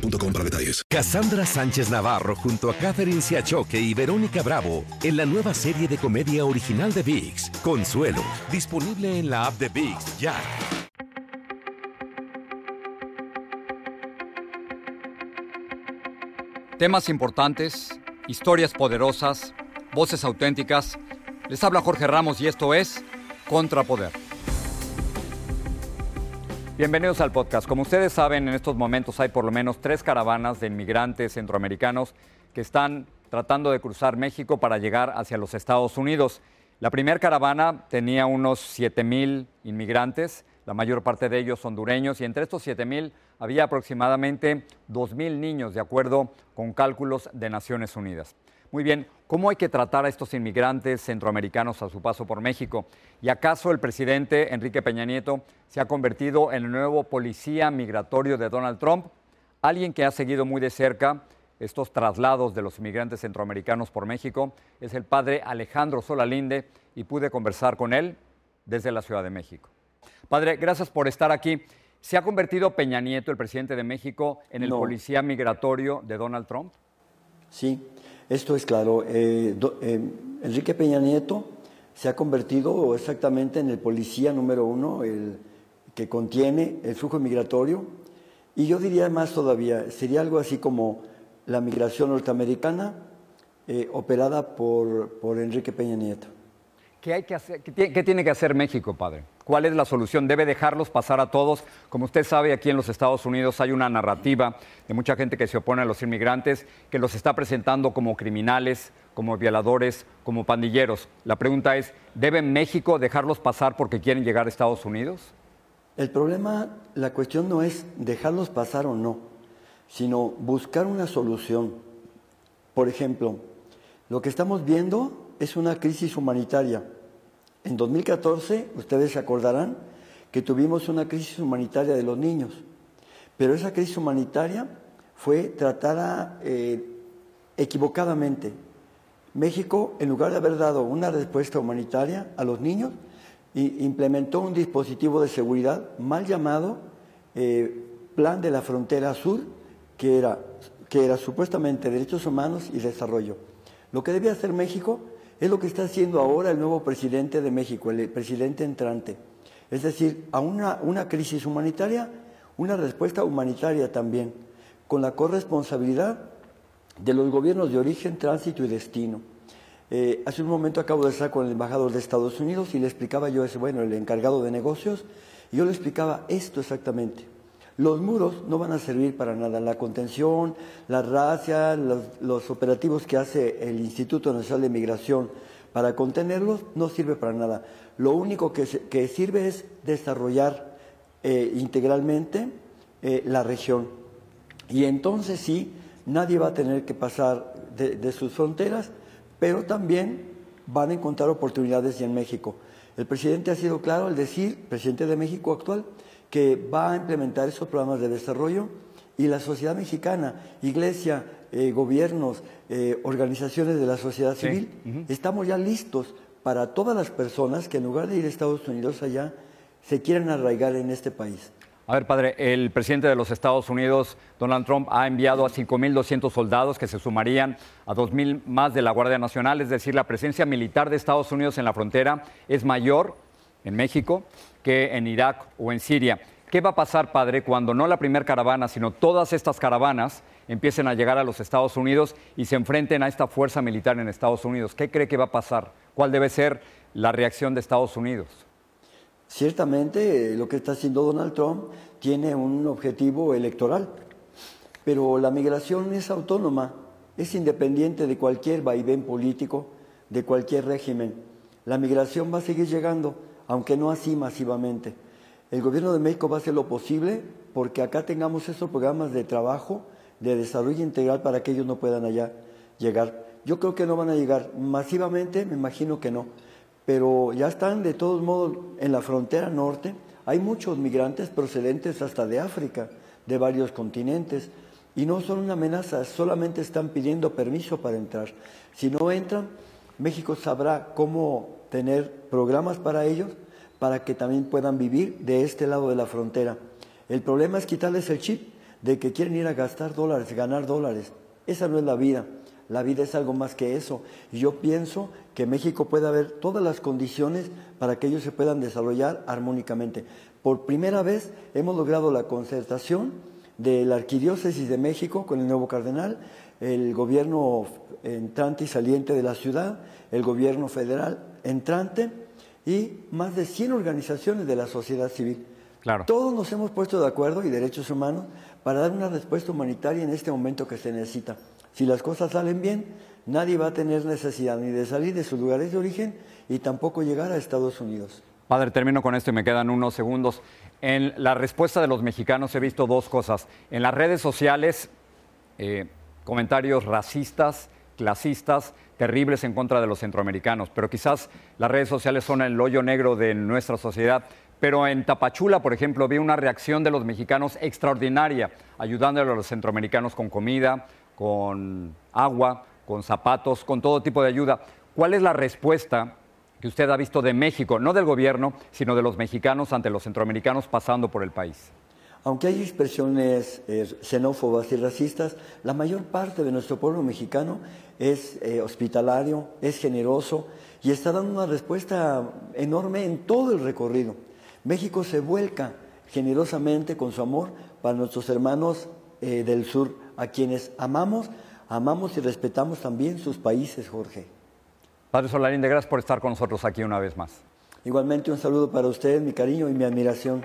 boostmobile.com para detalles. Cassandra Sánchez Navarro junto a Catherine Siachoque y Verónica Bravo en la nueva serie de comedia original de VIX, Consuelo, disponible en la app de VIX ya. Temas importantes, historias poderosas, voces auténticas. Les habla Jorge Ramos y esto es Contrapoder. Bienvenidos al podcast. Como ustedes saben, en estos momentos hay por lo menos tres caravanas de inmigrantes centroamericanos que están tratando de cruzar México para llegar hacia los Estados Unidos. La primera caravana tenía unos 7 mil inmigrantes, la mayor parte de ellos hondureños, y entre estos 7 mil había aproximadamente 2 mil niños, de acuerdo con cálculos de Naciones Unidas. Muy bien, ¿cómo hay que tratar a estos inmigrantes centroamericanos a su paso por México? ¿Y acaso el presidente Enrique Peña Nieto se ha convertido en el nuevo policía migratorio de Donald Trump? Alguien que ha seguido muy de cerca estos traslados de los inmigrantes centroamericanos por México es el padre Alejandro Solalinde y pude conversar con él desde la Ciudad de México. Padre, gracias por estar aquí. ¿Se ha convertido Peña Nieto, el presidente de México, en el No. policía migratorio de Donald Trump? Sí, esto es claro. Eh, eh, Enrique Peña Nieto se ha convertido exactamente en el policía número uno, el que contiene el flujo migratorio. Y yo diría más todavía, sería algo así como la migración norteamericana eh, operada por, por Enrique Peña Nieto. ¿Qué, hay que hacer, qué tiene que hacer México, padre? ¿Cuál es la solución? ¿Debe dejarlos pasar a todos? Como usted sabe, aquí en los Estados Unidos hay una narrativa de mucha gente que se opone a los inmigrantes, que los está presentando como criminales, como violadores, como pandilleros. La pregunta es, ¿debe México dejarlos pasar porque quieren llegar a Estados Unidos? El problema, la cuestión no es dejarlos pasar o no, sino buscar una solución. Por ejemplo, lo que estamos viendo es una crisis humanitaria. En 2014, ustedes se acordarán que tuvimos una crisis humanitaria de los niños, pero esa crisis humanitaria fue tratada eh, equivocadamente. México, en lugar de haber dado una respuesta humanitaria a los niños, implementó un dispositivo de seguridad mal llamado eh, Plan de la Frontera Sur, que era, que era supuestamente derechos humanos y desarrollo. Lo que debe hacer México es lo que está haciendo ahora el nuevo presidente de México, el presidente entrante. Es decir, a una, crisis humanitaria, una respuesta humanitaria también, con la corresponsabilidad de los gobiernos de origen, tránsito y destino. Eh, hace un momento acabo de estar con el embajador de Estados Unidos y le explicaba yo, ese, bueno, el encargado de negocios, y yo le explicaba esto exactamente. Los muros no van a servir para nada. La contención, la racia, los, operativos que hace el Instituto Nacional de Migración para contenerlos no sirve para nada. Lo único que, que sirve es desarrollar eh, integralmente eh, la región. Y entonces sí, nadie va a tener que pasar de, de sus fronteras, pero también van a encontrar oportunidades en México. El presidente ha sido claro al decir, presidente de México actual, que va a implementar esos programas de desarrollo y la sociedad mexicana, iglesia, eh, gobiernos, eh, organizaciones de la sociedad Sí, civil, estamos ya listos para todas las personas que en lugar de ir a Estados Unidos allá, se quieren arraigar en este país. A ver, padre, el presidente de los Estados Unidos, Donald Trump, ha enviado a 5.200 soldados que se sumarían a 2.000 más de la Guardia Nacional, es decir, la presencia militar de Estados Unidos en la frontera es mayor en México que en Irak o en Siria. ¿Qué va a pasar, padre, cuando no la primera caravana, sino todas estas caravanas empiecen a llegar a los Estados Unidos y se enfrenten a esta fuerza militar en Estados Unidos? ¿Qué cree que va a pasar? ¿Cuál debe ser la reacción de Estados Unidos? Ciertamente, lo que está haciendo Donald Trump tiene un objetivo electoral, pero la migración es autónoma, es independiente de cualquier vaivén político, de cualquier régimen. La migración va a seguir llegando, aunque no así masivamente. El gobierno de México va a hacer lo posible porque acá tengamos esos programas de trabajo, de desarrollo integral para que ellos no puedan allá llegar. Yo creo que no van a llegar masivamente, me imagino que no, pero ya están de todos modos en la frontera norte. Hay muchos migrantes procedentes hasta de África, de varios continentes, y no son una amenaza, solamente están pidiendo permiso para entrar. Si no entran, México sabrá cómo tener programas para ellos para que también puedan vivir de este lado de la frontera. El problema es quitarles el chip de que quieren ir a gastar dólares, ganar dólares. Esa no es la vida. La vida es algo más que eso. Y yo pienso que México puede haber todas las condiciones para que ellos se puedan desarrollar armónicamente. Por primera vez hemos logrado la concertación de la Arquidiócesis de México con el nuevo cardenal, el gobierno entrante y saliente de la ciudad, el gobierno federal entrante y más de 100 organizaciones de la sociedad civil. Claro. Todos nos hemos puesto de acuerdo y derechos humanos para dar una respuesta humanitaria en este momento que se necesita. Si las cosas salen bien, nadie va a tener necesidad ni de salir de sus lugares de origen y tampoco llegar a Estados Unidos. Padre, termino con esto y me quedan unos segundos. En la respuesta de los mexicanos he visto dos cosas. En las redes sociales, eh, comentarios racistas, clasistas, terribles en contra de los centroamericanos, pero quizás las redes sociales son el hoyo negro de nuestra sociedad. Pero en Tapachula, por ejemplo, vi una reacción de los mexicanos extraordinaria, ayudándole a los centroamericanos con comida, con agua, con zapatos, con todo tipo de ayuda. ¿Cuál es la respuesta que usted ha visto de México, no del gobierno, sino de los mexicanos ante los centroamericanos pasando por el país? Aunque hay expresiones eh, xenófobas y racistas, la mayor parte de nuestro pueblo mexicano es eh, hospitalario, es generoso y está dando una respuesta enorme en todo el recorrido. México se vuelca generosamente con su amor para nuestros hermanos eh, del sur, a quienes amamos, amamos y respetamos también sus países, Jorge. Padre Solarín, de gracias por estar con nosotros aquí una vez más. Igualmente un saludo para ustedes, mi cariño y mi admiración.